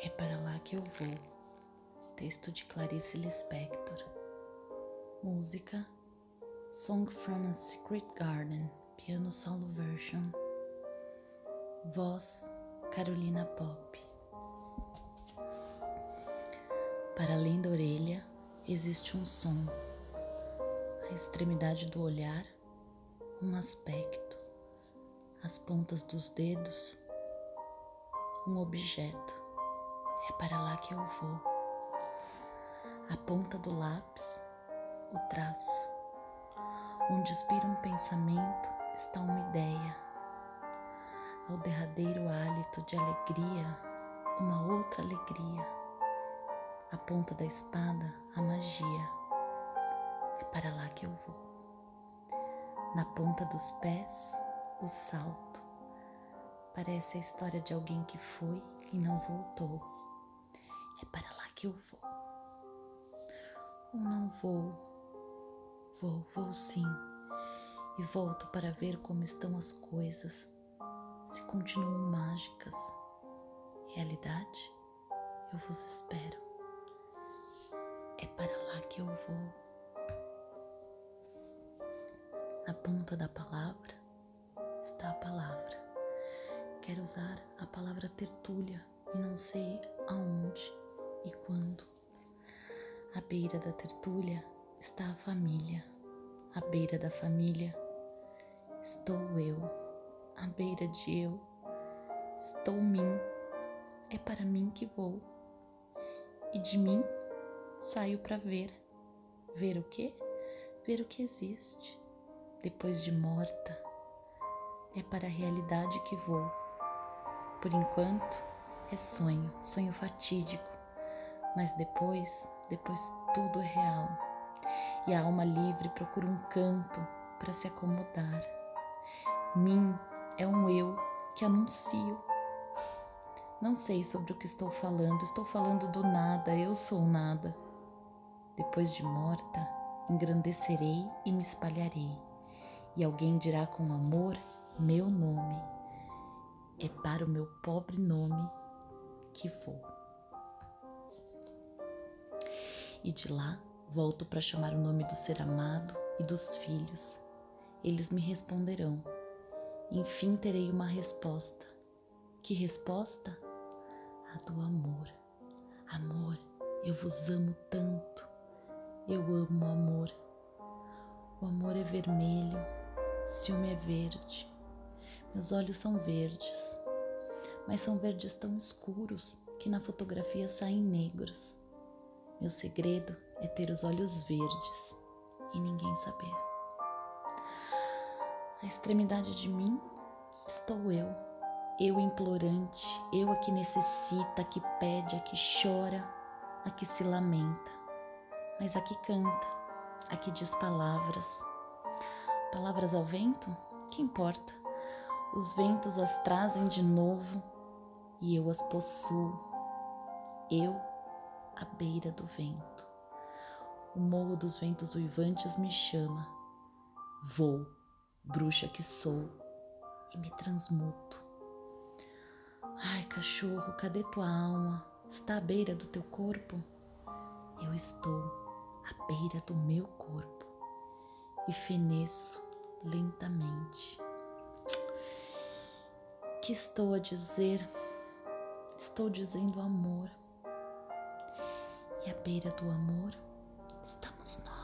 É para lá que eu vou. Texto de Clarice Lispector. Música Song from a Secret Garden, piano solo version. Voz Carolina Pop. Para além da orelha existe um som, a extremidade do olhar, um aspecto, as pontas dos dedos, um objeto. Para lá que eu vou. A ponta do lápis, o traço. Onde expira um pensamento está uma ideia. Ao derradeiro hálito de alegria, uma outra alegria a ponta da espada, a magia. É para lá que eu vou. Na ponta dos pés, o salto. Parece a história de alguém que foi e não voltou. É para lá que eu vou. Ou não vou. Vou, vou sim. E volto para ver como estão as coisas, se continuam mágicas. Realidade, eu vos espero. É para lá que eu vou. Na ponta da palavra está a palavra. Quero usar a palavra tertúlia e não sei aonde e quando. À beira da tertúlia está a família. À beira da família estou eu. À beira de eu estou mim. É para mim que vou. E de mim saio para ver. Ver o quê? Ver o que existe. Depois de morta, é para a realidade que vou. Por enquanto, é sonho, sonho fatídico, mas depois, depois tudo é real. E a alma livre procura um canto para se acomodar. Mim é um eu que anuncio. Não sei sobre o que estou falando, estou falando do nada, eu sou nada. Depois de morta, engrandecerei e me espalharei, e alguém dirá com amor meu nome. É para o meu pobre nome que vou. E de lá volto para chamar o nome do ser amado e dos filhos. Eles me responderão. Enfim terei uma resposta. Que resposta? A do amor. Amor, eu vos amo tanto. Eu amo o amor. O amor é vermelho, ciúme é verde. Meus olhos são verdes, mas são verdes tão escuros que na fotografia saem negros. Meu segredo é ter os olhos verdes e ninguém saber. A extremidade de mim estou eu, eu implorante, eu a que necessita, a que pede, a que chora, a que se lamenta mas aqui canta, aqui diz palavras. Palavras ao vento? Que importa? Os ventos as trazem de novo e eu as possuo. Eu, à beira do vento. O morro dos ventos uivantes me chama. Vou, bruxa que sou, e me transmuto. Ai, cachorro, cadê tua alma? Está à beira do teu corpo? Eu estou à beira do meu corpo e feneço lentamente. Que estou a dizer? Estou dizendo amor. À beira do amor estamos nós.